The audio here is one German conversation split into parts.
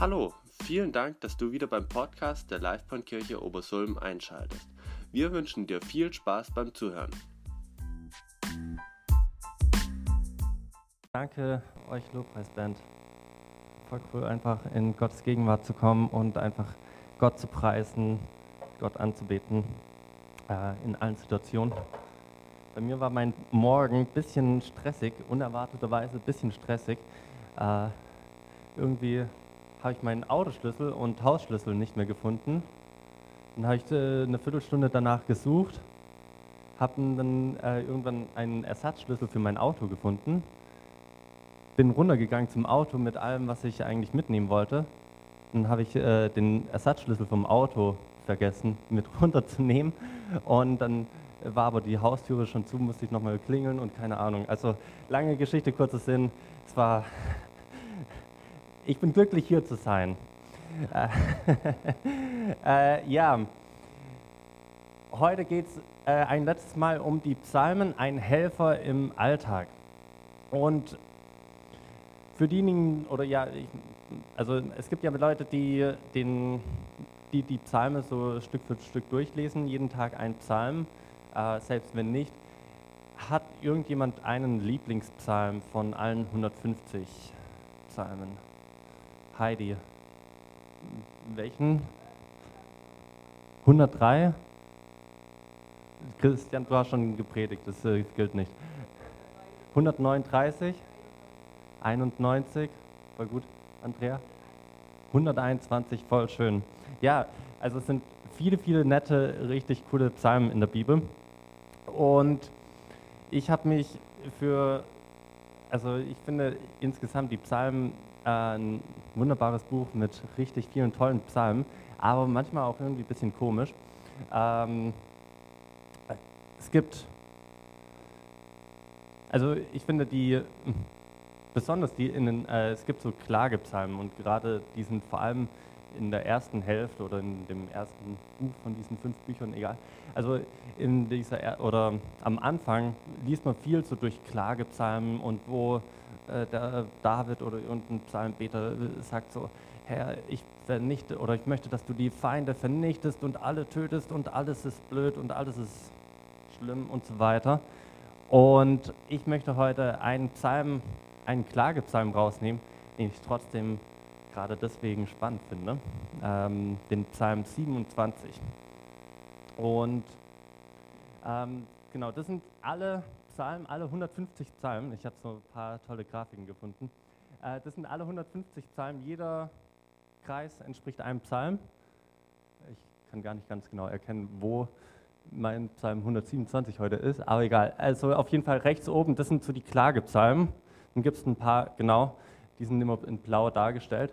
Hallo, vielen Dank, dass du wieder beim Podcast der Livebahnkirche Obersulm einschaltest. Wir wünschen dir viel Spaß beim Zuhören. Danke euch, Lobpreisband. Voll cool, einfach in Gottes Gegenwart zu kommen und einfach Gott zu preisen, Gott anzubeten äh, in allen Situationen. Bei mir war mein Morgen ein bisschen stressig, unerwarteterweise ein bisschen stressig. Äh, irgendwie habe ich meinen Autoschlüssel und Hausschlüssel nicht mehr gefunden. Dann habe ich äh, eine Viertelstunde danach gesucht, habe dann äh, irgendwann einen Ersatzschlüssel für mein Auto gefunden, bin runtergegangen zum Auto mit allem, was ich eigentlich mitnehmen wollte. Dann habe ich äh, den Ersatzschlüssel vom Auto vergessen mit runterzunehmen und dann war aber die Haustüre schon zu, musste ich nochmal klingeln und keine Ahnung. Also lange Geschichte, kurzer Sinn. Es war ich bin glücklich hier zu sein. Äh, äh, ja, heute geht es äh, ein letztes Mal um die Psalmen, ein Helfer im Alltag. Und für diejenigen, oder ja, ich, also es gibt ja Leute, die, den, die die Psalme so Stück für Stück durchlesen, jeden Tag ein Psalm, äh, selbst wenn nicht. Hat irgendjemand einen Lieblingspsalm von allen 150 Psalmen? Heidi. Welchen? 103? Christian, du hast schon gepredigt, das äh, gilt nicht. 139? 91? Voll gut, Andrea? 121, voll schön. Ja, also es sind viele, viele nette, richtig coole Psalmen in der Bibel. Und ich habe mich für, also ich finde insgesamt die Psalmen ein wunderbares Buch mit richtig vielen tollen Psalmen, aber manchmal auch irgendwie ein bisschen komisch. Ähm, es gibt, also ich finde die, besonders die in den, äh, es gibt so Klagepsalmen und gerade die sind vor allem in der ersten Hälfte oder in dem ersten Buch von diesen fünf Büchern, egal. Also in dieser oder am Anfang liest man viel so durch Klagepsalmen und wo der David oder irgendein Psalmbeter sagt so, Herr, ich vernichte oder ich möchte, dass du die Feinde vernichtest und alle tötest und alles ist blöd und alles ist schlimm und so weiter. Und ich möchte heute einen Psalm, einen Klagepsalm rausnehmen, den ich trotzdem gerade deswegen spannend finde, ähm, den Psalm 27. Und ähm, genau, das sind alle Psalmen, alle 150 Psalmen. Ich habe so ein paar tolle Grafiken gefunden. Äh, das sind alle 150 Psalmen. Jeder Kreis entspricht einem Psalm. Ich kann gar nicht ganz genau erkennen, wo mein Psalm 127 heute ist, aber egal. Also auf jeden Fall rechts oben, das sind so die Klagepsalmen. Dann gibt es ein paar, genau, die sind immer in blau dargestellt.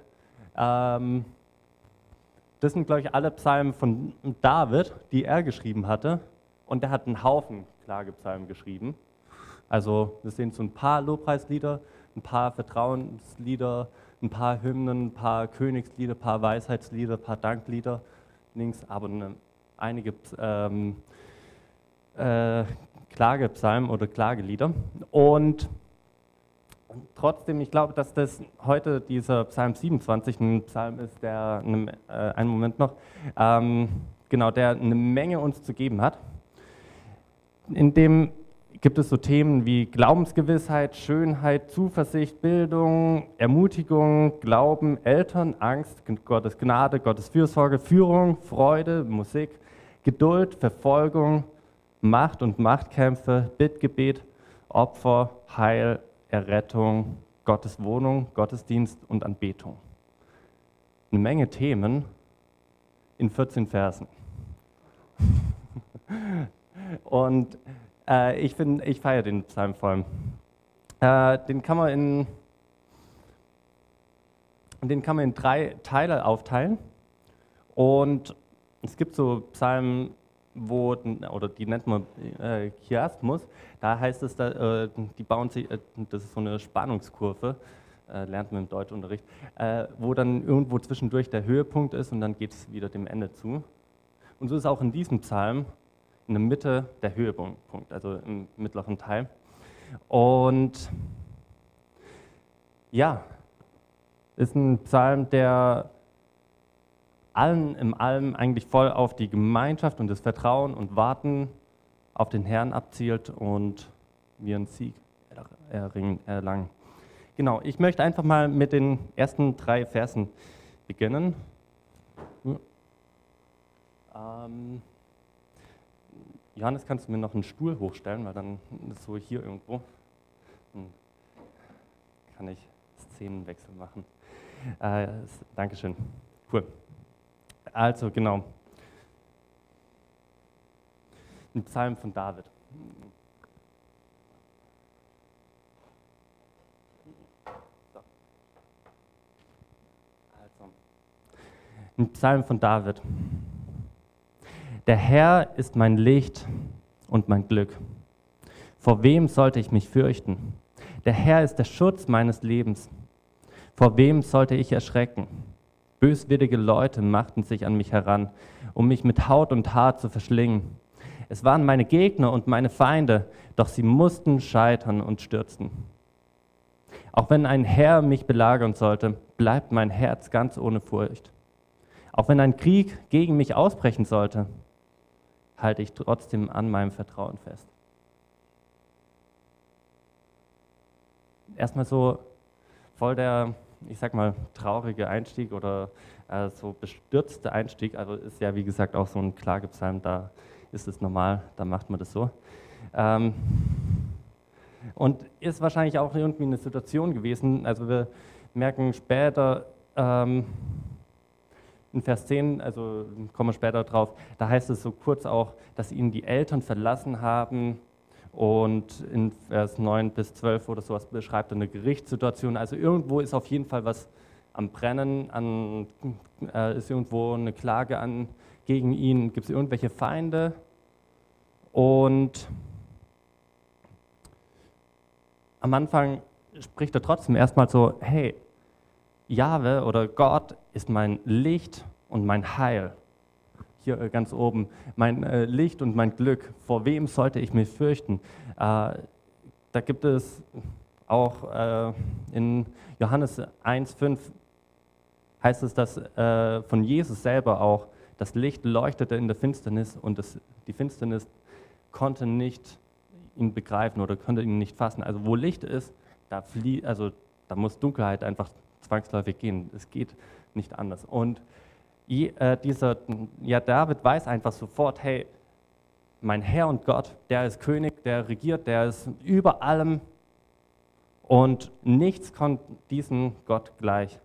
Ähm, das sind, glaube ich, alle Psalmen von David, die er geschrieben hatte. Und er hat einen Haufen Klagepsalmen geschrieben. Also wir sehen so ein paar Lobpreislieder, ein paar Vertrauenslieder, ein paar Hymnen, ein paar Königslieder, ein paar Weisheitslieder, ein paar Danklieder links, aber eine, einige ähm, äh, Klagepsalmen oder Klagelieder. Und trotzdem, ich glaube, dass das heute dieser Psalm 27 ein Psalm ist, der, eine, äh, einen Moment noch, ähm, genau, der eine Menge uns zu geben hat. In dem gibt es so Themen wie Glaubensgewissheit, Schönheit, Zuversicht, Bildung, Ermutigung, Glauben, Eltern, Angst, Gottes Gnade, Gottes Fürsorge, Führung, Freude, Musik, Geduld, Verfolgung, Macht und Machtkämpfe, Bittgebet, Opfer, Heil, Errettung, Gottes Wohnung, Gottesdienst und Anbetung. Eine Menge Themen in 14 Versen. und äh, ich, ich feiere den Psalm vor allem. Äh, den kann man in den kann man in drei Teile aufteilen. Und es gibt so Psalmen, wo, oder die nennt man äh, Chiasmus, da heißt es, da, äh, die bauen sich, äh, das ist so eine Spannungskurve, äh, lernt man im Deutschunterricht, äh, wo dann irgendwo zwischendurch der Höhepunkt ist und dann geht es wieder dem Ende zu. Und so ist auch in diesem Psalm in der Mitte der Höhepunkt, also im mittleren Teil. Und ja, ist ein Psalm, der allen im Allem eigentlich voll auf die Gemeinschaft und das Vertrauen und Warten auf den Herrn abzielt und wir einen Sieg erlangen. Genau, ich möchte einfach mal mit den ersten drei Versen beginnen. Ähm, Johannes, kannst du mir noch einen Stuhl hochstellen, weil dann ist so hier irgendwo. Dann kann ich Szenenwechsel machen. Äh, Dankeschön. Cool. Also, genau. Ein Psalm von David. Also, ein Psalm von David. Der Herr ist mein Licht und mein Glück. Vor wem sollte ich mich fürchten? Der Herr ist der Schutz meines Lebens. Vor wem sollte ich erschrecken? Böswillige Leute machten sich an mich heran, um mich mit Haut und Haar zu verschlingen. Es waren meine Gegner und meine Feinde, doch sie mussten scheitern und stürzen. Auch wenn ein Herr mich belagern sollte, bleibt mein Herz ganz ohne Furcht. Auch wenn ein Krieg gegen mich ausbrechen sollte, halte ich trotzdem an meinem Vertrauen fest. Erstmal so voll der, ich sag mal, traurige Einstieg oder äh, so bestürzte Einstieg. Also ist ja, wie gesagt, auch so ein Klagepsalm, da ist es normal, da macht man das so. Ähm, und ist wahrscheinlich auch irgendwie eine Situation gewesen. Also wir merken später, ähm, in Vers 10, also kommen wir später drauf, da heißt es so kurz auch, dass ihnen die Eltern verlassen haben. Und in Vers 9 bis 12 oder sowas beschreibt eine Gerichtssituation. Also irgendwo ist auf jeden Fall was am Brennen, an, äh, ist irgendwo eine Klage an, gegen ihn, gibt es irgendwelche Feinde. Und am Anfang spricht er trotzdem erstmal so, hey, Jahwe oder Gott ist mein Licht und mein Heil. Hier äh, ganz oben, mein äh, Licht und mein Glück. Vor wem sollte ich mich fürchten? Äh, da gibt es auch in Johannes 1,5 heißt es, dass von Jesus selber auch das Licht leuchtete in der Finsternis und das, die Finsternis konnte nicht ihn begreifen oder konnte ihn nicht fassen. Also wo Licht ist, da, flie also, da muss Dunkelheit einfach zwangsläufig gehen. Es geht nicht anders. Und äh, dieser, ja, David weiß einfach sofort, hey, mein Herr und Gott, der ist König, der regiert, der ist über allem und nichts kommt diesem Gott gleich.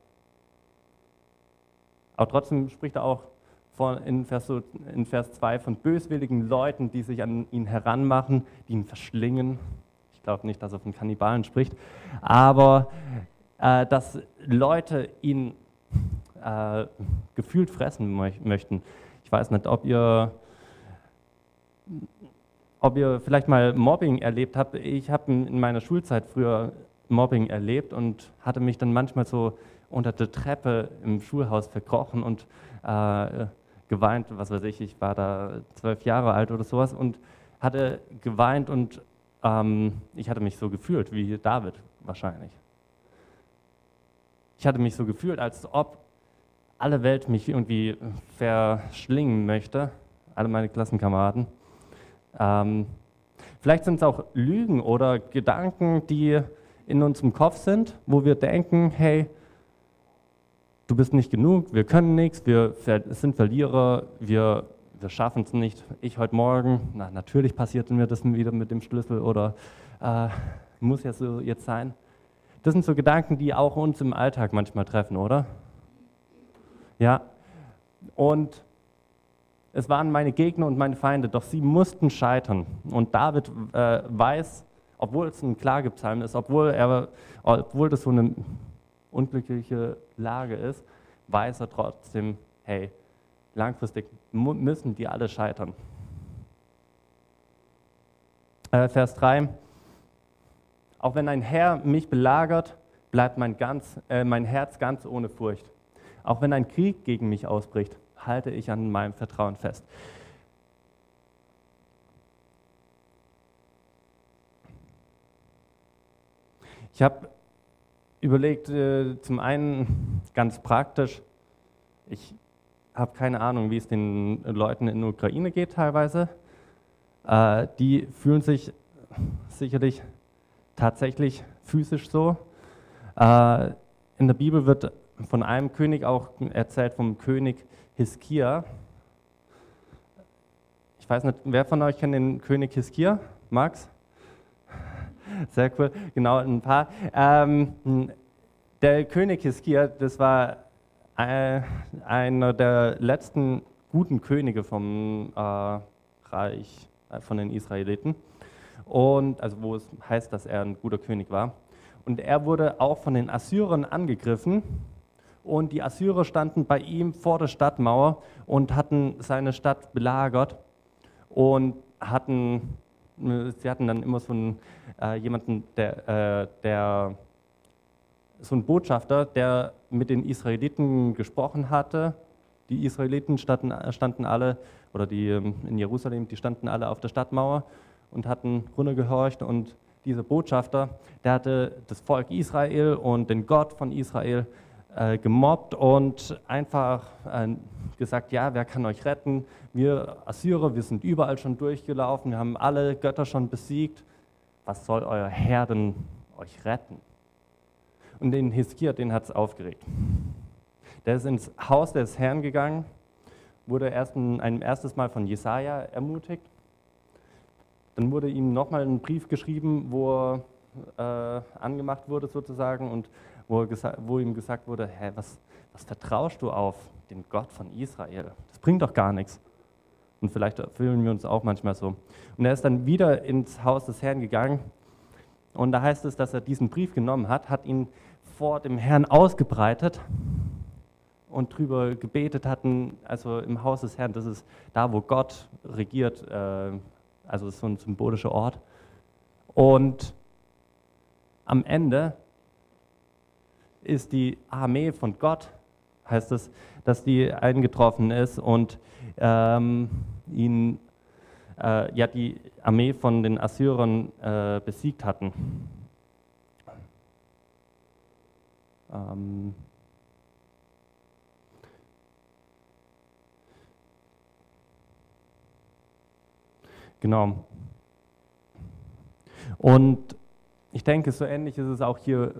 Aber trotzdem spricht er auch von, in, Vers, in Vers 2 von böswilligen Leuten, die sich an ihn heranmachen, die ihn verschlingen. Ich glaube nicht, dass er von Kannibalen spricht, aber äh, dass Leute ihn äh, gefühlt fressen möchten. Ich weiß nicht, ob ihr, ob ihr vielleicht mal Mobbing erlebt habt. Ich habe in meiner Schulzeit früher Mobbing erlebt und hatte mich dann manchmal so unter der Treppe im Schulhaus verkrochen und äh, geweint, was weiß ich, ich war da zwölf Jahre alt oder sowas und hatte geweint und ähm, ich hatte mich so gefühlt wie David wahrscheinlich. Ich hatte mich so gefühlt, als ob alle Welt mich irgendwie verschlingen möchte, alle meine Klassenkameraden. Ähm, vielleicht sind es auch Lügen oder Gedanken, die in unserem Kopf sind, wo wir denken, hey, du bist nicht genug, wir können nichts, wir sind Verlierer, wir, wir schaffen es nicht. Ich heute Morgen, na, natürlich passiert mir das wieder mit dem Schlüssel oder äh, muss ja so jetzt sein. Das sind so Gedanken, die auch uns im Alltag manchmal treffen, oder? Ja. Und es waren meine Gegner und meine Feinde, doch sie mussten scheitern. Und David äh, weiß, obwohl es ein Klagepsalm ist, obwohl, er, obwohl das so eine unglückliche Lage ist, weiß er trotzdem, hey, langfristig müssen die alle scheitern. Äh, Vers 3. Auch wenn ein Herr mich belagert, bleibt mein, ganz, äh, mein Herz ganz ohne Furcht. Auch wenn ein Krieg gegen mich ausbricht, halte ich an meinem Vertrauen fest. Ich habe überlegt, äh, zum einen ganz praktisch, ich habe keine Ahnung, wie es den Leuten in der Ukraine geht teilweise. Äh, die fühlen sich sicherlich tatsächlich physisch so. Äh, in der Bibel wird von einem König auch erzählt, vom König Hiskia. Ich weiß nicht, wer von euch kennt den König Hiskia? Max? Sehr cool, genau, ein paar. Ähm, der König Hiskia, das war äh, einer der letzten guten Könige vom äh, Reich von den Israeliten. Und also wo es heißt, dass er ein guter König war. Und er wurde auch von den Assyrern angegriffen. Und die Assyrer standen bei ihm vor der Stadtmauer und hatten seine Stadt belagert und hatten, sie hatten dann immer so einen, äh, jemanden, der, äh, der, so einen Botschafter, der mit den Israeliten gesprochen hatte. Die Israeliten standen, standen alle, oder die ähm, in Jerusalem, die standen alle auf der Stadtmauer und hatten runtergehorcht und dieser Botschafter, der hatte das Volk Israel und den Gott von Israel äh, gemobbt und einfach äh, gesagt, ja, wer kann euch retten? Wir Assyrer, wir sind überall schon durchgelaufen, wir haben alle Götter schon besiegt. Was soll euer Herr denn euch retten? Und den Hiskia, den hat es aufgeregt. Der ist ins Haus des Herrn gegangen, wurde erst ein, ein erstes Mal von Jesaja ermutigt dann wurde ihm nochmal ein Brief geschrieben, wo er äh, angemacht wurde sozusagen und wo, wo ihm gesagt wurde, hä, was, was vertraust du auf den Gott von Israel? Das bringt doch gar nichts. Und vielleicht fühlen wir uns auch manchmal so. Und er ist dann wieder ins Haus des Herrn gegangen. Und da heißt es, dass er diesen Brief genommen hat, hat ihn vor dem Herrn ausgebreitet und drüber gebetet hatten, also im Haus des Herrn, das ist da, wo Gott regiert, äh, also es ist so ein symbolischer Ort. Und am Ende ist die Armee von Gott, heißt es, dass die eingetroffen ist und ähm, ihn, äh, ja, die Armee von den Assyrern äh, besiegt hatten. Ähm, Genau. Und ich denke, so ähnlich ist es auch hier,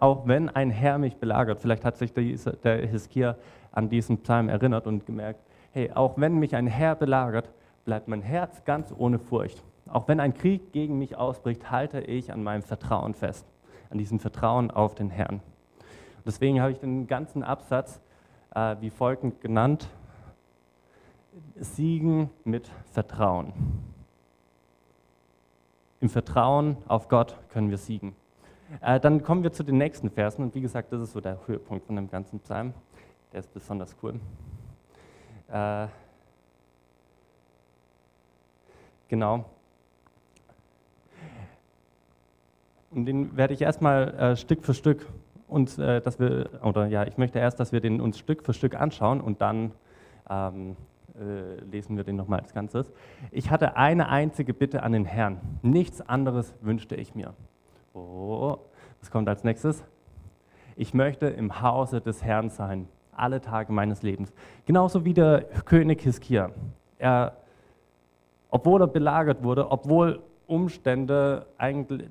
auch wenn ein Herr mich belagert, vielleicht hat sich der Hiskia an diesen Psalm erinnert und gemerkt, hey, auch wenn mich ein Herr belagert, bleibt mein Herz ganz ohne Furcht. Auch wenn ein Krieg gegen mich ausbricht, halte ich an meinem Vertrauen fest, an diesem Vertrauen auf den Herrn. deswegen habe ich den ganzen Absatz äh, wie folgend genannt, Siegen mit Vertrauen. Im Vertrauen auf Gott können wir siegen. Äh, dann kommen wir zu den nächsten Versen und wie gesagt, das ist so der Höhepunkt von dem ganzen Psalm. Der ist besonders cool. Äh, genau. Und den werde ich erstmal äh, Stück für Stück uns, äh, dass wir, oder ja, ich möchte erst, dass wir den uns Stück für Stück anschauen und dann ähm, äh, lesen wir den nochmal als Ganzes. Ich hatte eine einzige Bitte an den Herrn. Nichts anderes wünschte ich mir. Oh, was kommt als nächstes? Ich möchte im Hause des Herrn sein, alle Tage meines Lebens. Genauso wie der König Hiskia. Er, obwohl er belagert wurde, obwohl Umstände,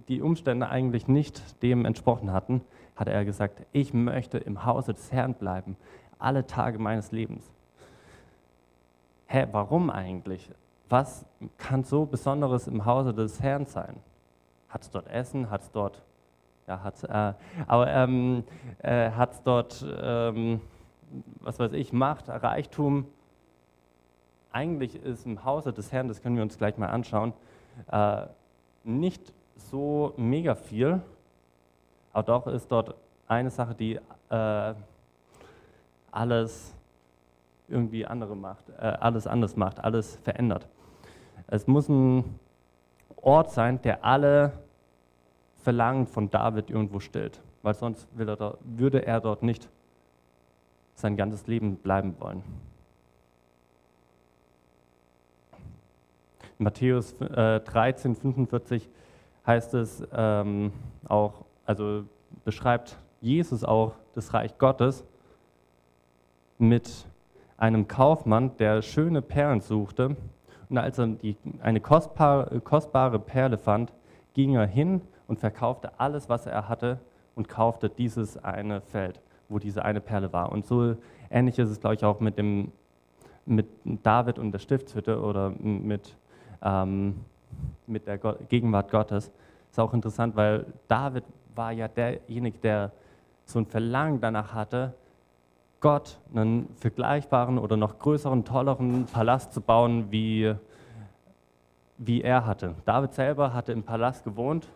die Umstände eigentlich nicht dem entsprochen hatten, hat er gesagt, ich möchte im Hause des Herrn bleiben, alle Tage meines Lebens hä, warum eigentlich? Was kann so Besonderes im Hause des Herrn sein? Hat es dort Essen? Hat es dort, ja, hat's, äh, aber ähm, äh, hat es dort, ähm, was weiß ich, Macht, Reichtum? Eigentlich ist im Hause des Herrn, das können wir uns gleich mal anschauen, äh, nicht so mega viel, aber doch ist dort eine Sache, die äh, alles irgendwie andere macht, äh, alles anders macht, alles verändert. Es muss ein Ort sein, der alle Verlangen von David irgendwo stillt, weil sonst er da, würde er dort nicht sein ganzes Leben bleiben wollen. In Matthäus äh, 13, 45 heißt es ähm, auch, also beschreibt Jesus auch das Reich Gottes mit einem Kaufmann, der schöne Perlen suchte. Und als er die, eine kostbare, kostbare Perle fand, ging er hin und verkaufte alles, was er hatte und kaufte dieses eine Feld, wo diese eine Perle war. Und so ähnlich ist es, glaube ich, auch mit, dem, mit David und der Stiftshütte oder mit, ähm, mit der Gegenwart Gottes. Ist auch interessant, weil David war ja derjenige, der so ein Verlangen danach hatte, Gott einen vergleichbaren oder noch größeren, tolleren Palast zu bauen, wie, wie er hatte. David selber hatte im Palast gewohnt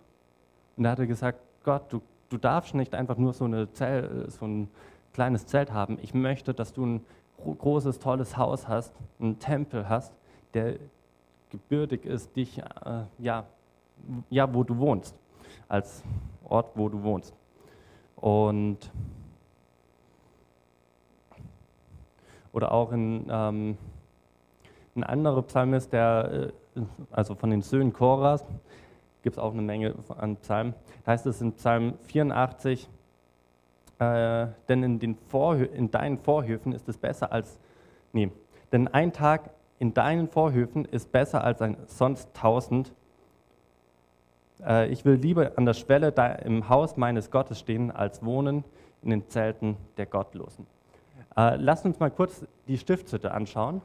und er hatte gesagt, Gott, du, du darfst nicht einfach nur so, eine Zell, so ein kleines Zelt haben. Ich möchte, dass du ein großes, tolles Haus hast, einen Tempel hast, der gebürtig ist, dich, äh, ja, ja, wo du wohnst, als Ort, wo du wohnst. Und oder auch in, ähm, ein anderer Psalmist, der, äh, also von den Söhnen Choras, gibt es auch eine Menge an Psalmen. Da heißt es in Psalm 84, äh, denn in, den in deinen Vorhöfen ist es besser als, nee, denn ein Tag in deinen Vorhöfen ist besser als ein sonst tausend. Äh, ich will lieber an der Schwelle im Haus meines Gottes stehen, als wohnen in den Zelten der Gottlosen. Äh, lasst uns mal kurz die Stiftshütte anschauen.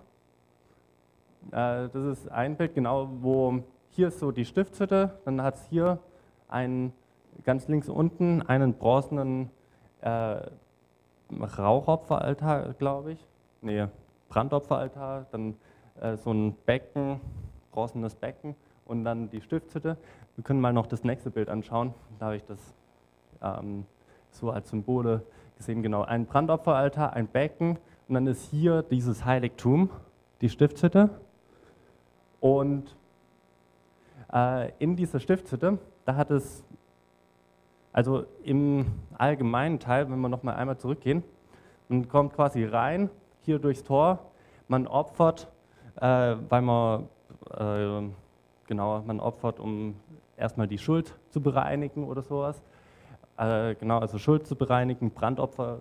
Äh, das ist ein Bild, genau, wo hier ist so die Stiftshütte, dann hat es hier einen, ganz links unten einen bronzenen äh, Rauchopferaltar, glaube ich. Nee, Brandopferaltar, dann äh, so ein Becken, bronzenes Becken und dann die Stiftshütte. Wir können mal noch das nächste Bild anschauen. Da habe ich das ähm, so als Symbole gesehen, genau, ein Brandopferaltar, ein Becken und dann ist hier dieses Heiligtum, die Stiftshütte. Und äh, in dieser Stiftshütte, da hat es, also im allgemeinen Teil, wenn wir nochmal einmal zurückgehen, man kommt quasi rein, hier durchs Tor, man opfert, äh, weil man, äh, genau, man opfert, um erstmal die Schuld zu bereinigen oder sowas äh, genau, also Schuld zu bereinigen, Brandopfer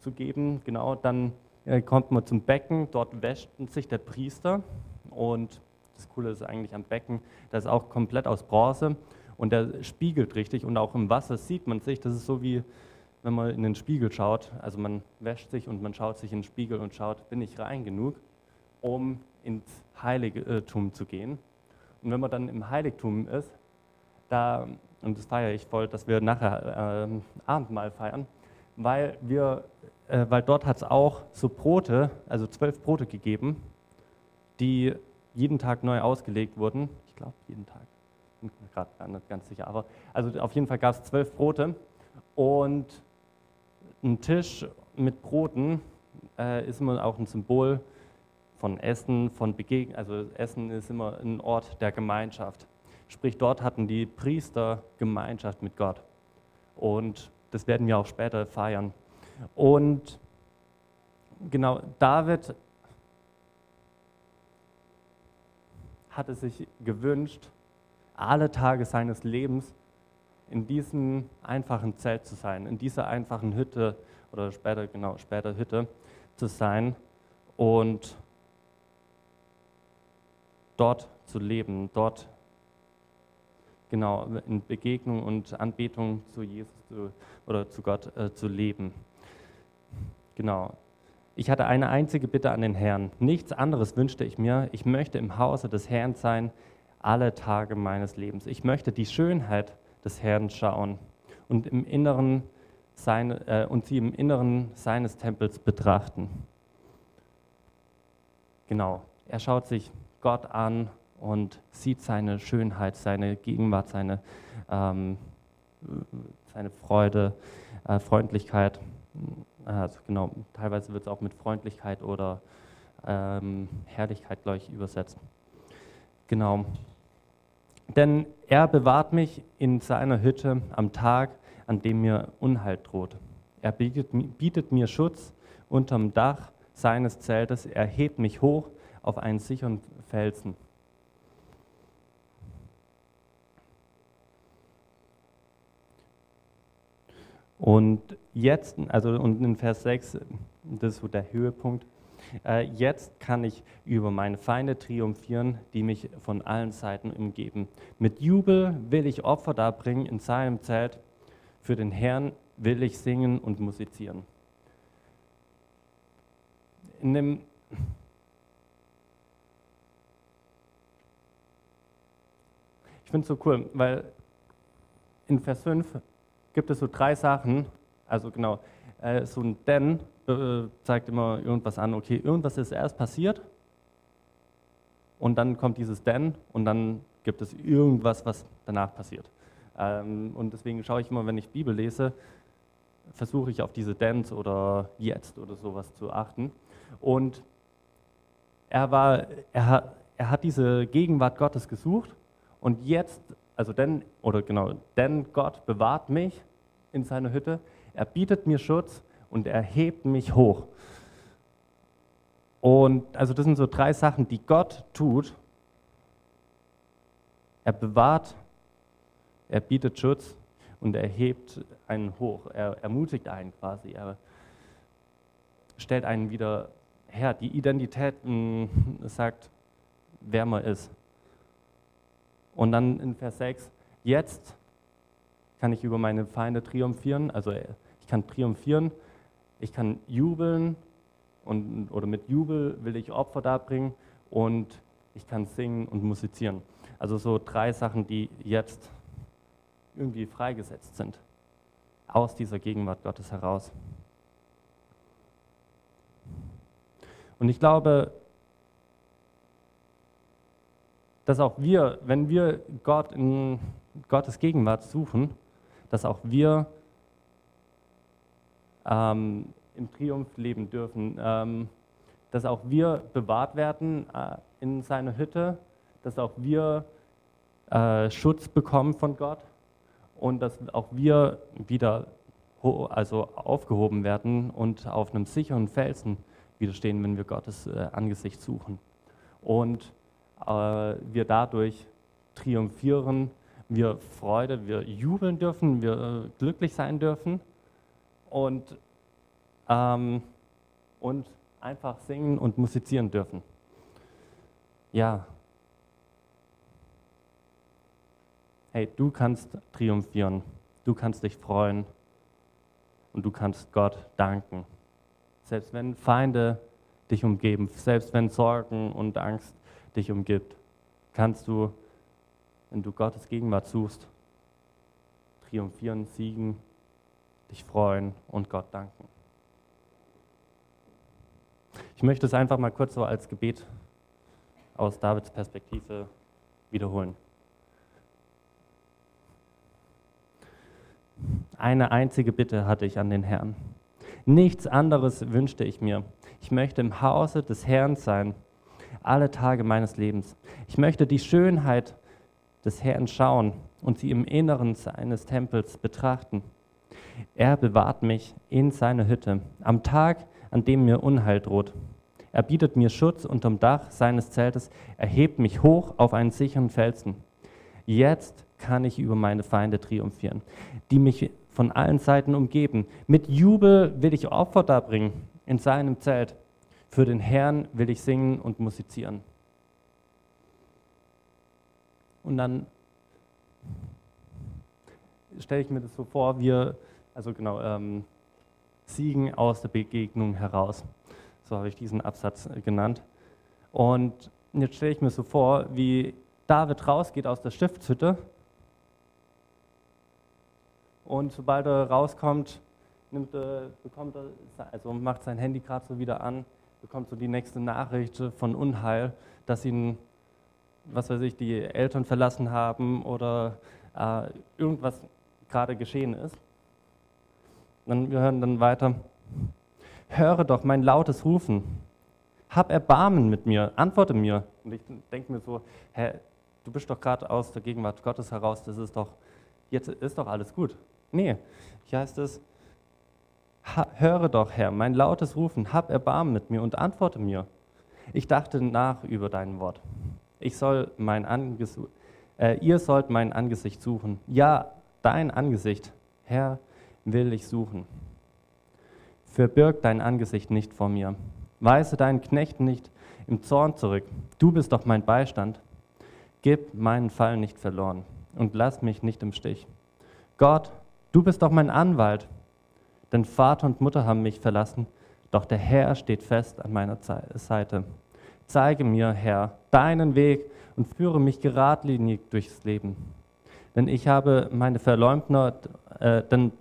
zu geben. Genau, dann äh, kommt man zum Becken, dort wäscht sich der Priester und das Coole ist eigentlich am Becken, das ist auch komplett aus Bronze und der spiegelt richtig und auch im Wasser sieht man sich, das ist so wie wenn man in den Spiegel schaut, also man wäscht sich und man schaut sich in den Spiegel und schaut, bin ich rein genug, um ins Heiligtum zu gehen. Und wenn man dann im Heiligtum ist, da und das feiere ich voll, dass wir nachher äh, Abendmahl feiern, weil, wir, äh, weil dort hat es auch so Brote, also zwölf Brote gegeben, die jeden Tag neu ausgelegt wurden. Ich glaube, jeden Tag. Bin mir gerade nicht ganz sicher, aber also auf jeden Fall gab es zwölf Brote und ein Tisch mit Broten äh, ist immer auch ein Symbol von Essen, von Begegnung. Also Essen ist immer ein Ort der Gemeinschaft. Sprich, dort hatten die Priester Gemeinschaft mit Gott. Und das werden wir auch später feiern. Und genau, David hatte sich gewünscht, alle Tage seines Lebens in diesem einfachen Zelt zu sein, in dieser einfachen Hütte oder später, genau, später Hütte zu sein und dort zu leben, dort genau in Begegnung und Anbetung zu Jesus zu, oder zu Gott äh, zu leben. Genau. Ich hatte eine einzige Bitte an den Herrn. Nichts anderes wünschte ich mir. Ich möchte im Hause des Herrn sein, alle Tage meines Lebens. Ich möchte die Schönheit des Herrn schauen und, im Inneren seine, äh, und sie im Inneren seines Tempels betrachten. Genau. Er schaut sich Gott an und sieht seine Schönheit, seine Gegenwart, seine, ähm, seine Freude, äh, Freundlichkeit. Also genau, teilweise wird es auch mit Freundlichkeit oder ähm, Herrlichkeit, glaube ich, übersetzt. Genau. Denn er bewahrt mich in seiner Hütte am Tag, an dem mir Unheil droht. Er bietet, bietet mir Schutz unterm Dach seines Zeltes. Er hebt mich hoch auf einen sicheren Felsen. Und jetzt, also und in Vers 6, das ist so der Höhepunkt, äh, jetzt kann ich über meine Feinde triumphieren, die mich von allen Seiten umgeben. Mit Jubel will ich Opfer darbringen in seinem Zelt. Für den Herrn will ich singen und musizieren. In dem ich finde es so cool, weil in Vers 5 gibt es so drei Sachen, also genau, äh, so ein Denn äh, zeigt immer irgendwas an, okay, irgendwas ist erst passiert und dann kommt dieses Denn und dann gibt es irgendwas, was danach passiert. Ähm, und deswegen schaue ich immer, wenn ich Bibel lese, versuche ich auf diese Dens oder jetzt oder sowas zu achten. Und er, war, er, er hat diese Gegenwart Gottes gesucht und jetzt, also denn, oder genau, denn Gott bewahrt mich in seiner Hütte, er bietet mir Schutz und er hebt mich hoch. Und also das sind so drei Sachen, die Gott tut. Er bewahrt, er bietet Schutz und er hebt einen hoch. Er ermutigt einen quasi. Er stellt einen wieder her. Die Identität sagt, wer man ist. Und dann in Vers 6, jetzt kann ich über meine Feinde triumphieren. Also ich kann triumphieren, ich kann jubeln und, oder mit Jubel will ich Opfer darbringen und ich kann singen und musizieren. Also so drei Sachen, die jetzt irgendwie freigesetzt sind aus dieser Gegenwart Gottes heraus. Und ich glaube, dass auch wir, wenn wir Gott in Gottes Gegenwart suchen, dass auch wir ähm, im Triumph leben dürfen, ähm, dass auch wir bewahrt werden äh, in seiner Hütte, dass auch wir äh, Schutz bekommen von Gott und dass auch wir wieder also aufgehoben werden und auf einem sicheren Felsen widerstehen, wenn wir Gottes äh, Angesicht suchen. Und wir dadurch triumphieren, wir Freude, wir jubeln dürfen, wir äh, glücklich sein dürfen und, ähm, und einfach singen und musizieren dürfen. Ja. Hey, du kannst triumphieren, du kannst dich freuen und du kannst Gott danken. Selbst wenn Feinde dich umgeben, selbst wenn Sorgen und Angst dich umgibt, kannst du, wenn du Gottes Gegenwart suchst, triumphieren, siegen dich freuen und Gott danken. Ich möchte es einfach mal kurz so als Gebet aus Davids Perspektive wiederholen. Eine einzige Bitte hatte ich an den Herrn. Nichts anderes wünschte ich mir. Ich möchte im Hause des Herrn sein, alle Tage meines Lebens. Ich möchte die Schönheit des Herrn schauen und sie im Inneren seines Tempels betrachten. Er bewahrt mich in seiner Hütte am Tag, an dem mir Unheil droht. Er bietet mir Schutz unterm Dach seines Zeltes, er hebt mich hoch auf einen sicheren Felsen. Jetzt kann ich über meine Feinde triumphieren, die mich von allen Seiten umgeben. Mit Jubel will ich Opfer darbringen in seinem Zelt. Für den Herrn will ich singen und musizieren. Und dann stelle ich mir das so vor, wir also genau, ähm, Siegen aus der Begegnung heraus. So habe ich diesen Absatz äh, genannt. Und jetzt stelle ich mir so vor, wie David rausgeht aus der Stiftshütte und sobald er rauskommt, nimmt er, bekommt er, also macht sein Handy gerade so wieder an, bekommt so die nächste Nachricht von Unheil, dass ihn, was weiß ich, die Eltern verlassen haben oder äh, irgendwas gerade geschehen ist. Dann, wir hören dann weiter. Höre doch mein lautes Rufen. Hab Erbarmen mit mir, antworte mir. Und ich denke mir so, hä, du bist doch gerade aus der Gegenwart Gottes heraus, das ist doch, jetzt ist doch alles gut. Nee, hier heißt es, höre doch, Herr, mein lautes Rufen, hab Erbarmen mit mir und antworte mir. Ich dachte nach über dein Wort. Ich soll mein äh, ihr sollt mein Angesicht suchen. Ja, dein Angesicht, Herr, will ich suchen. Verbirg dein Angesicht nicht vor mir. Weise deinen Knecht nicht im Zorn zurück. Du bist doch mein Beistand. Gib meinen Fall nicht verloren und lass mich nicht im Stich. Gott, du bist doch mein Anwalt. Denn Vater und Mutter haben mich verlassen, doch der Herr steht fest an meiner Seite. Zeige mir, Herr, deinen Weg und führe mich geradlinig durchs Leben. Denn ich habe meine Verleumdner, äh, denn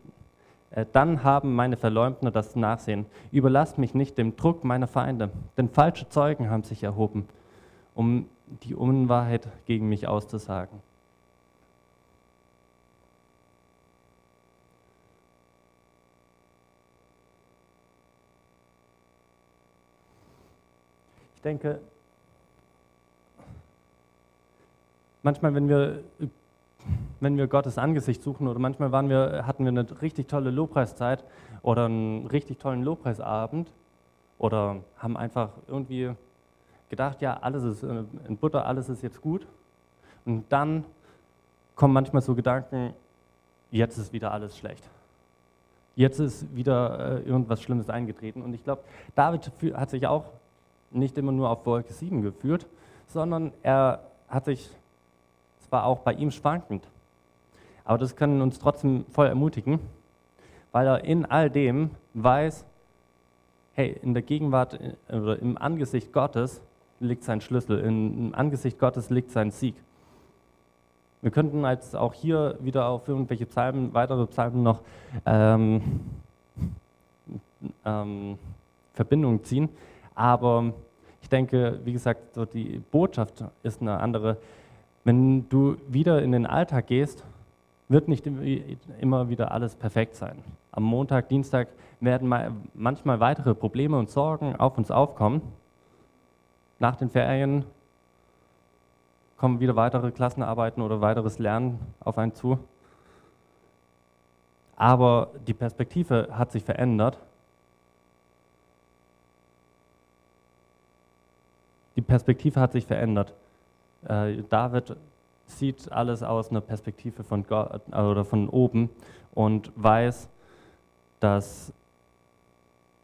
äh, dann haben meine Verleumdner das Nachsehen. Überlass mich nicht dem Druck meiner Feinde, denn falsche Zeugen haben sich erhoben, um die Unwahrheit gegen mich auszusagen. Denke, manchmal, wenn wir wenn wir Gottes Angesicht suchen oder manchmal waren wir, hatten wir eine richtig tolle Lobpreiszeit oder einen richtig tollen Lobpreisabend oder haben einfach irgendwie gedacht, ja, alles ist äh, in Butter, alles ist jetzt gut. Und dann kommen manchmal so Gedanken, jetzt ist wieder alles schlecht. Jetzt ist wieder äh, irgendwas Schlimmes eingetreten. Und ich glaube, David hat sich auch nicht immer nur auf Wolke 7 geführt, sondern er hat sich es war auch bei ihm schwankend. Aber das kann uns trotzdem voll ermutigen, weil er in all dem weiß, hey, in der Gegenwart äh, oder im Angesicht Gottes liegt sein Schlüssel, im Angesicht Gottes liegt sein Sieg. Wir könnten jetzt auch hier wieder auf irgendwelche Psalmen, weitere Psalmen noch ähm, ähm, Verbindungen ziehen, aber ich denke, wie gesagt, so die Botschaft ist eine andere. Wenn du wieder in den Alltag gehst, wird nicht immer wieder alles perfekt sein. Am Montag, Dienstag werden manchmal weitere Probleme und Sorgen auf uns aufkommen. Nach den Ferien kommen wieder weitere Klassenarbeiten oder weiteres Lernen auf einen zu. Aber die Perspektive hat sich verändert. Die Perspektive hat sich verändert. Äh, David sieht alles aus einer Perspektive von Gott äh, oder von oben und weiß, dass,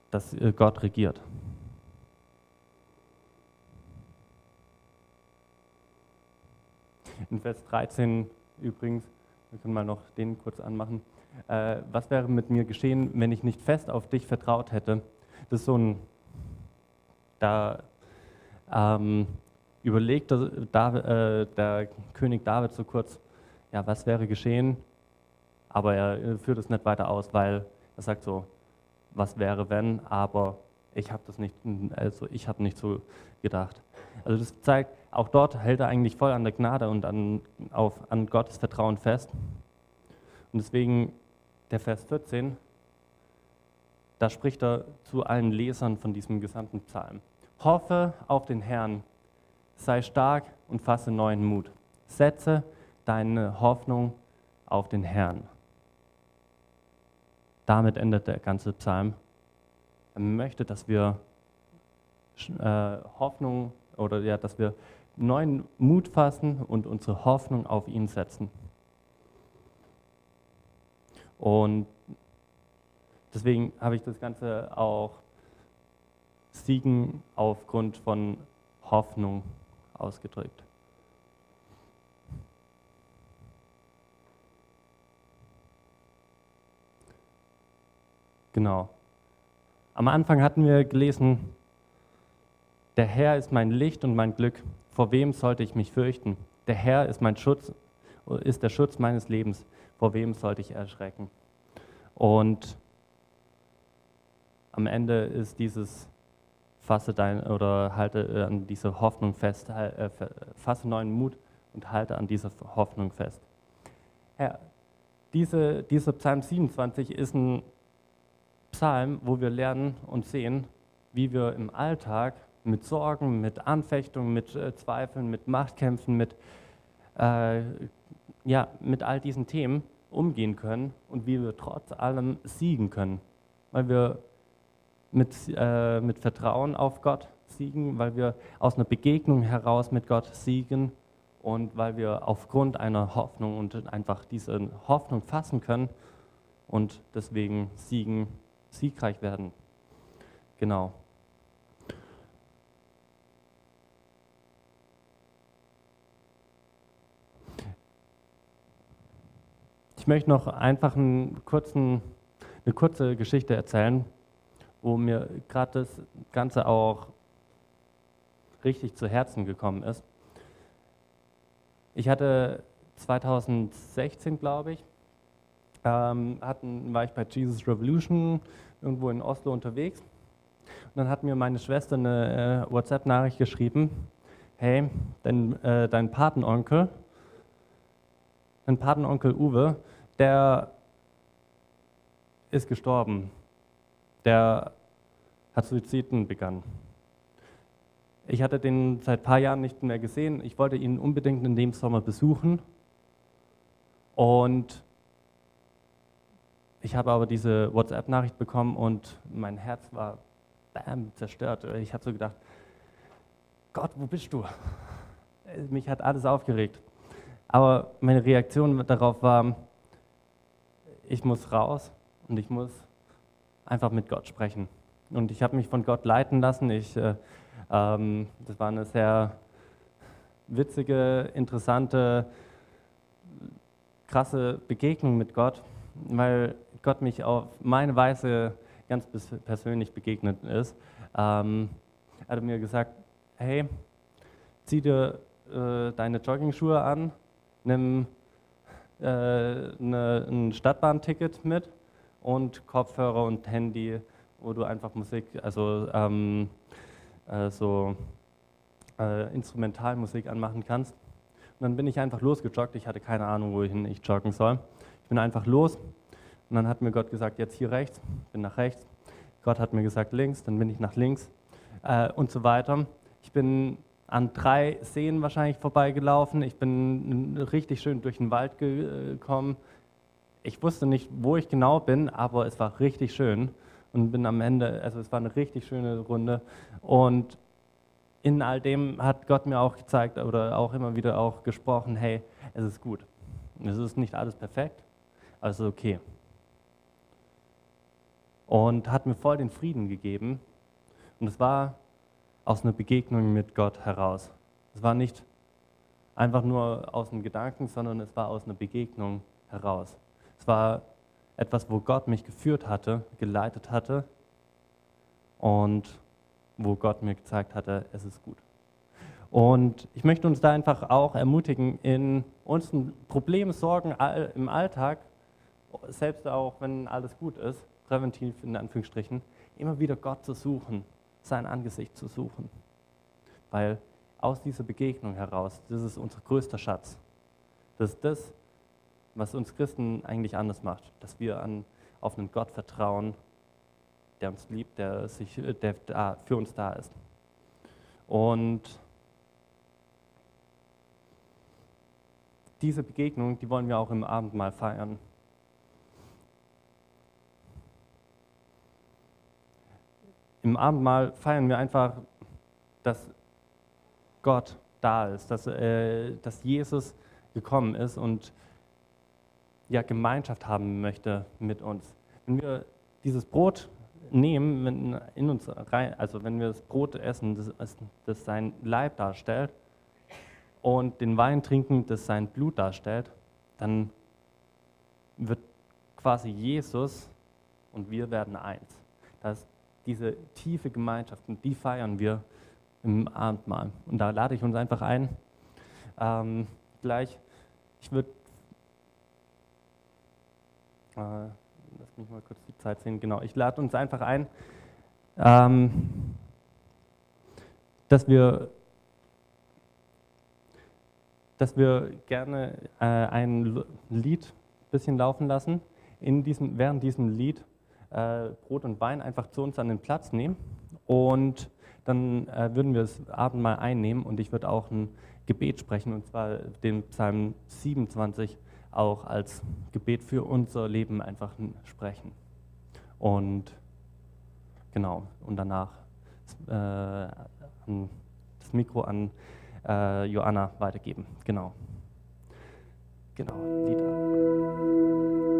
dass äh, Gott regiert. In Vers 13 übrigens, wir können mal noch den kurz anmachen. Äh, was wäre mit mir geschehen, wenn ich nicht fest auf dich vertraut hätte? Das ist so ein, da ähm, überlegt David, äh, der König David so kurz, ja, was wäre geschehen? Aber er äh, führt es nicht weiter aus, weil er sagt so, was wäre wenn, aber ich habe das nicht, also ich habe nicht so gedacht. Also das zeigt, auch dort hält er eigentlich voll an der Gnade und an, auf, an Gottes Vertrauen fest. Und deswegen der Vers 14, da spricht er zu allen Lesern von diesem gesamten Psalm. Hoffe auf den Herrn, sei stark und fasse neuen Mut. Setze deine Hoffnung auf den Herrn. Damit endet der ganze Psalm. Er möchte, dass wir äh, Hoffnung oder ja, dass wir neuen Mut fassen und unsere Hoffnung auf ihn setzen. Und deswegen habe ich das Ganze auch Siegen aufgrund von Hoffnung ausgedrückt. Genau. Am Anfang hatten wir gelesen, der Herr ist mein Licht und mein Glück. Vor wem sollte ich mich fürchten? Der Herr ist mein Schutz, ist der Schutz meines Lebens. Vor wem sollte ich erschrecken? Und am Ende ist dieses fasse dein oder halte äh, an dieser Hoffnung fest, äh, fasse neuen Mut und halte an dieser Hoffnung fest. Herr, diese, dieser Psalm 27 ist ein Psalm, wo wir lernen und sehen, wie wir im Alltag mit Sorgen, mit Anfechtungen, mit äh, Zweifeln, mit Machtkämpfen, mit, äh, ja, mit all diesen Themen umgehen können und wie wir trotz allem siegen können, weil wir mit, äh, mit Vertrauen auf Gott siegen, weil wir aus einer Begegnung heraus mit Gott siegen und weil wir aufgrund einer Hoffnung und einfach diese Hoffnung fassen können und deswegen siegen, siegreich werden. Genau. Ich möchte noch einfach einen kurzen, eine kurze Geschichte erzählen, wo mir gerade das Ganze auch richtig zu Herzen gekommen ist. Ich hatte 2016, glaube ich, ähm, hatten, war ich bei Jesus Revolution irgendwo in Oslo unterwegs. Und dann hat mir meine Schwester eine äh, WhatsApp-Nachricht geschrieben: Hey, dein, äh, dein Patenonkel, dein Patenonkel Uwe, der ist gestorben. Der hat Suiziden begangen. Ich hatte den seit ein paar Jahren nicht mehr gesehen. Ich wollte ihn unbedingt in dem Sommer besuchen. Und ich habe aber diese WhatsApp-Nachricht bekommen und mein Herz war bam, zerstört. Ich habe so gedacht, Gott, wo bist du? Mich hat alles aufgeregt. Aber meine Reaktion darauf war, ich muss raus und ich muss einfach mit Gott sprechen. Und ich habe mich von Gott leiten lassen. Ich, äh, ähm, das war eine sehr witzige, interessante, krasse Begegnung mit Gott, weil Gott mich auf meine Weise ganz persönlich begegnet ist. Ähm, er hat mir gesagt, hey, zieh dir äh, deine Jogging-Schuhe an, nimm äh, eine, ein Stadtbahnticket mit und Kopfhörer und Handy, wo du einfach Musik, also ähm, äh, so äh, Instrumentalmusik anmachen kannst. Und dann bin ich einfach losgejoggt. Ich hatte keine Ahnung, wohin ich joggen soll. Ich bin einfach los und dann hat mir Gott gesagt, jetzt hier rechts, bin nach rechts. Gott hat mir gesagt links, dann bin ich nach links äh, und so weiter. Ich bin an drei Seen wahrscheinlich vorbeigelaufen. Ich bin richtig schön durch den Wald gekommen. Ich wusste nicht, wo ich genau bin, aber es war richtig schön und bin am Ende, also es war eine richtig schöne Runde. Und in all dem hat Gott mir auch gezeigt oder auch immer wieder auch gesprochen, hey, es ist gut. Es ist nicht alles perfekt, aber es ist okay und hat mir voll den Frieden gegeben. Und es war aus einer Begegnung mit Gott heraus. Es war nicht einfach nur aus einem Gedanken, sondern es war aus einer Begegnung heraus. Es war etwas, wo Gott mich geführt hatte, geleitet hatte und wo Gott mir gezeigt hatte, es ist gut. Und ich möchte uns da einfach auch ermutigen, in unseren Problemen, Sorgen im Alltag, selbst auch wenn alles gut ist, präventiv in Anführungsstrichen, immer wieder Gott zu suchen, sein Angesicht zu suchen. Weil aus dieser Begegnung heraus, das ist unser größter Schatz. Das ist das, was uns Christen eigentlich anders macht, dass wir an, auf einen Gott vertrauen, der uns liebt, der, sich, der da, für uns da ist. Und diese Begegnung, die wollen wir auch im Abendmahl feiern. Im Abendmahl feiern wir einfach, dass Gott da ist, dass, äh, dass Jesus gekommen ist und ja, Gemeinschaft haben möchte mit uns. Wenn wir dieses Brot nehmen, wenn in uns rein, also wenn wir das Brot essen, das, das sein Leib darstellt, und den Wein trinken, das sein Blut darstellt, dann wird quasi Jesus und wir werden eins. Das diese tiefe Gemeinschaft und die feiern wir im Abendmahl. Und da lade ich uns einfach ein, ähm, gleich, ich würde, lass mich mal kurz die Zeit sehen, genau, ich lade uns einfach ein, ähm, dass wir dass wir gerne äh, ein Lied ein bisschen laufen lassen. In diesem, während diesem Lied äh, Brot und Wein einfach zu uns an den Platz nehmen. Und dann äh, würden wir das Abendmahl einnehmen. Und ich würde auch ein Gebet sprechen und zwar den Psalm 27 auch als Gebet für unser Leben einfach sprechen. Und genau, und danach äh, das Mikro an äh, Joanna weitergeben. Genau. Genau, Lieder.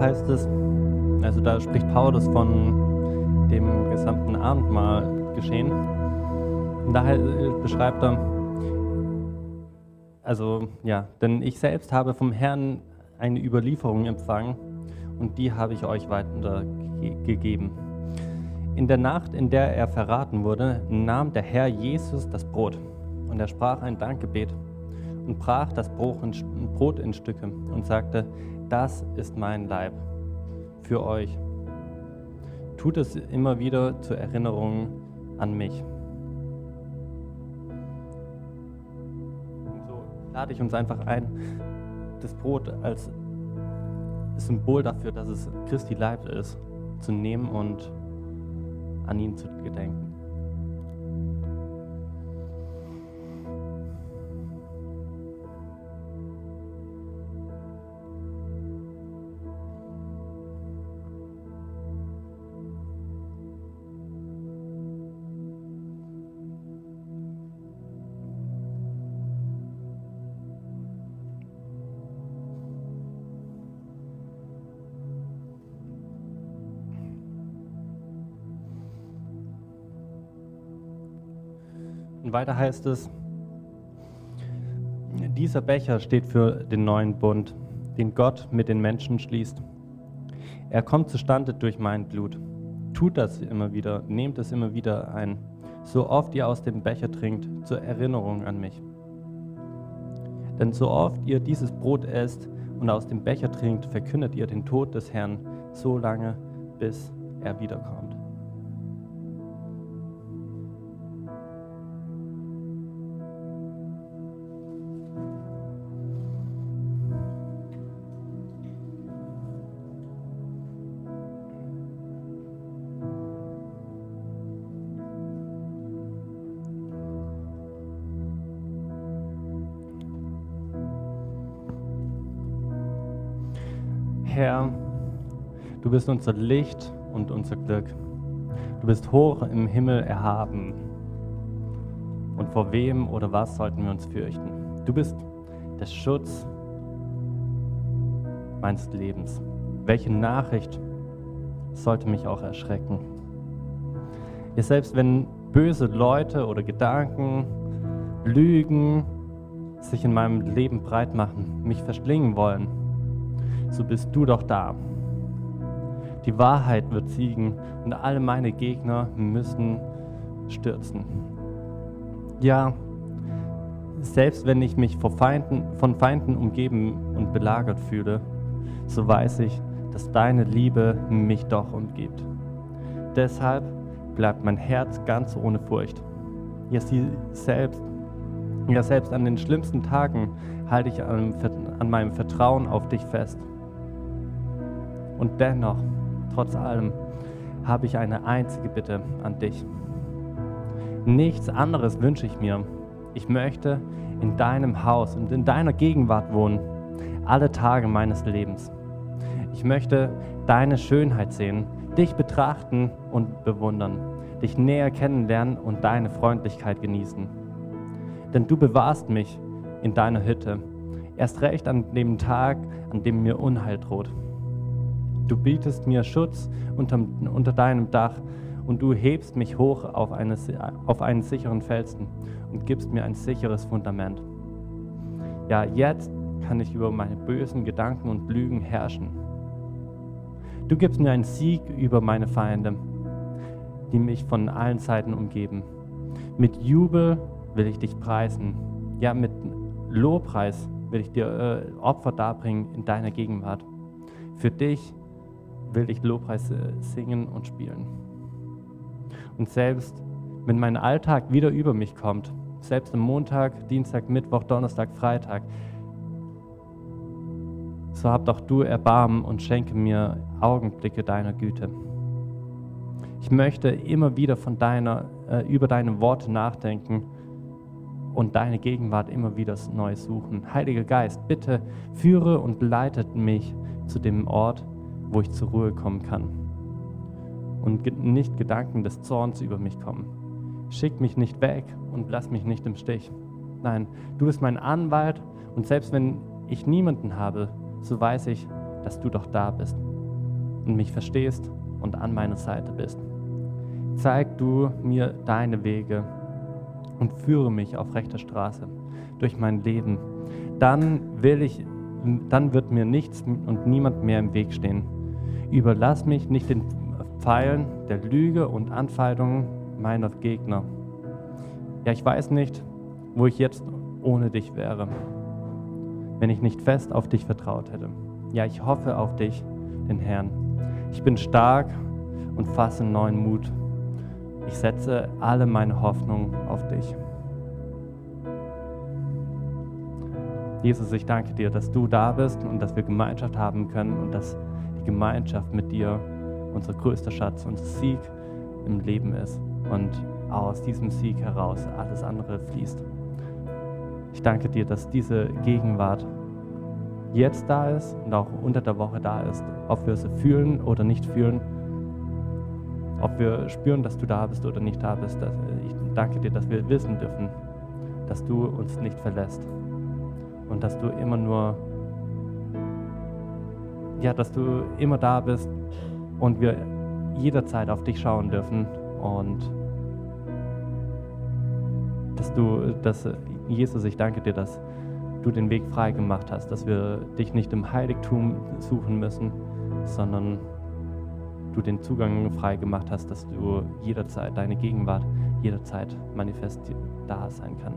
Heißt es, also da spricht Paulus von dem gesamten Abendmahl geschehen. Und da beschreibt er, also ja, denn ich selbst habe vom Herrn eine Überlieferung empfangen und die habe ich euch weitergegeben. In der Nacht, in der er verraten wurde, nahm der Herr Jesus das Brot und er sprach ein Dankgebet und brach das Brot in Stücke und sagte, das ist mein Leib für euch. Tut es immer wieder zur Erinnerung an mich. Und so lade ich uns einfach ein, das Brot als Symbol dafür, dass es Christi Leib ist, zu nehmen und an ihn zu gedenken. Weiter heißt es, dieser Becher steht für den neuen Bund, den Gott mit den Menschen schließt. Er kommt zustande durch mein Blut. Tut das immer wieder, nehmt es immer wieder ein, so oft ihr aus dem Becher trinkt, zur Erinnerung an mich. Denn so oft ihr dieses Brot esst und aus dem Becher trinkt, verkündet ihr den Tod des Herrn so lange, bis er wiederkommt. Du bist unser Licht und unser Glück. Du bist hoch im Himmel erhaben. Und vor wem oder was sollten wir uns fürchten? Du bist der Schutz meines Lebens. Welche Nachricht sollte mich auch erschrecken? Ja, selbst wenn böse Leute oder Gedanken, Lügen sich in meinem Leben breit machen, mich verschlingen wollen, so bist du doch da. Die Wahrheit wird siegen und alle meine Gegner müssen stürzen. Ja, selbst wenn ich mich Feinden, von Feinden umgeben und belagert fühle, so weiß ich, dass deine Liebe mich doch umgibt. Deshalb bleibt mein Herz ganz ohne Furcht. Ja, sie selbst, ja, selbst an den schlimmsten Tagen halte ich an, an meinem Vertrauen auf dich fest. Und dennoch, trotz allem, habe ich eine einzige Bitte an dich. Nichts anderes wünsche ich mir. Ich möchte in deinem Haus und in deiner Gegenwart wohnen, alle Tage meines Lebens. Ich möchte deine Schönheit sehen, dich betrachten und bewundern, dich näher kennenlernen und deine Freundlichkeit genießen. Denn du bewahrst mich in deiner Hütte, erst recht an dem Tag, an dem mir Unheil droht. Du bietest mir Schutz unter, unter deinem Dach und du hebst mich hoch auf, eine, auf einen sicheren Felsen und gibst mir ein sicheres Fundament. Ja, jetzt kann ich über meine bösen Gedanken und Lügen herrschen. Du gibst mir einen Sieg über meine Feinde, die mich von allen Seiten umgeben. Mit Jubel will ich dich preisen. Ja, mit Lobpreis will ich dir äh, Opfer darbringen in deiner Gegenwart. Für dich will ich Lobpreis singen und spielen. Und selbst wenn mein Alltag wieder über mich kommt, selbst am Montag, Dienstag, Mittwoch, Donnerstag, Freitag, so hab doch du Erbarmen und schenke mir Augenblicke deiner Güte. Ich möchte immer wieder von deiner, äh, über deine Worte nachdenken und deine Gegenwart immer wieder neu suchen. Heiliger Geist, bitte führe und leitet mich zu dem Ort, wo ich zur Ruhe kommen kann und nicht Gedanken des Zorns über mich kommen. Schick mich nicht weg und lass mich nicht im Stich. Nein, du bist mein Anwalt und selbst wenn ich niemanden habe, so weiß ich, dass du doch da bist und mich verstehst und an meiner Seite bist. Zeig du mir deine Wege und führe mich auf rechter Straße durch mein Leben. Dann will ich, dann wird mir nichts und niemand mehr im Weg stehen. Überlass mich nicht den Pfeilen der Lüge und Anfeindungen meiner Gegner. Ja, ich weiß nicht, wo ich jetzt ohne dich wäre, wenn ich nicht fest auf dich vertraut hätte. Ja, ich hoffe auf dich, den Herrn. Ich bin stark und fasse neuen Mut. Ich setze alle meine Hoffnung auf dich. Jesus, ich danke dir, dass du da bist und dass wir Gemeinschaft haben können und dass Gemeinschaft mit dir unser größter Schatz, unser Sieg im Leben ist und aus diesem Sieg heraus alles andere fließt. Ich danke dir, dass diese Gegenwart jetzt da ist und auch unter der Woche da ist, ob wir sie fühlen oder nicht fühlen, ob wir spüren, dass du da bist oder nicht da bist. Ich danke dir, dass wir wissen dürfen, dass du uns nicht verlässt und dass du immer nur, ja, dass du immer da bist und wir jederzeit auf dich schauen dürfen und dass du, dass Jesus, ich danke dir, dass du den Weg frei gemacht hast, dass wir dich nicht im Heiligtum suchen müssen, sondern du den Zugang frei gemacht hast, dass du jederzeit deine Gegenwart jederzeit manifest da sein kann.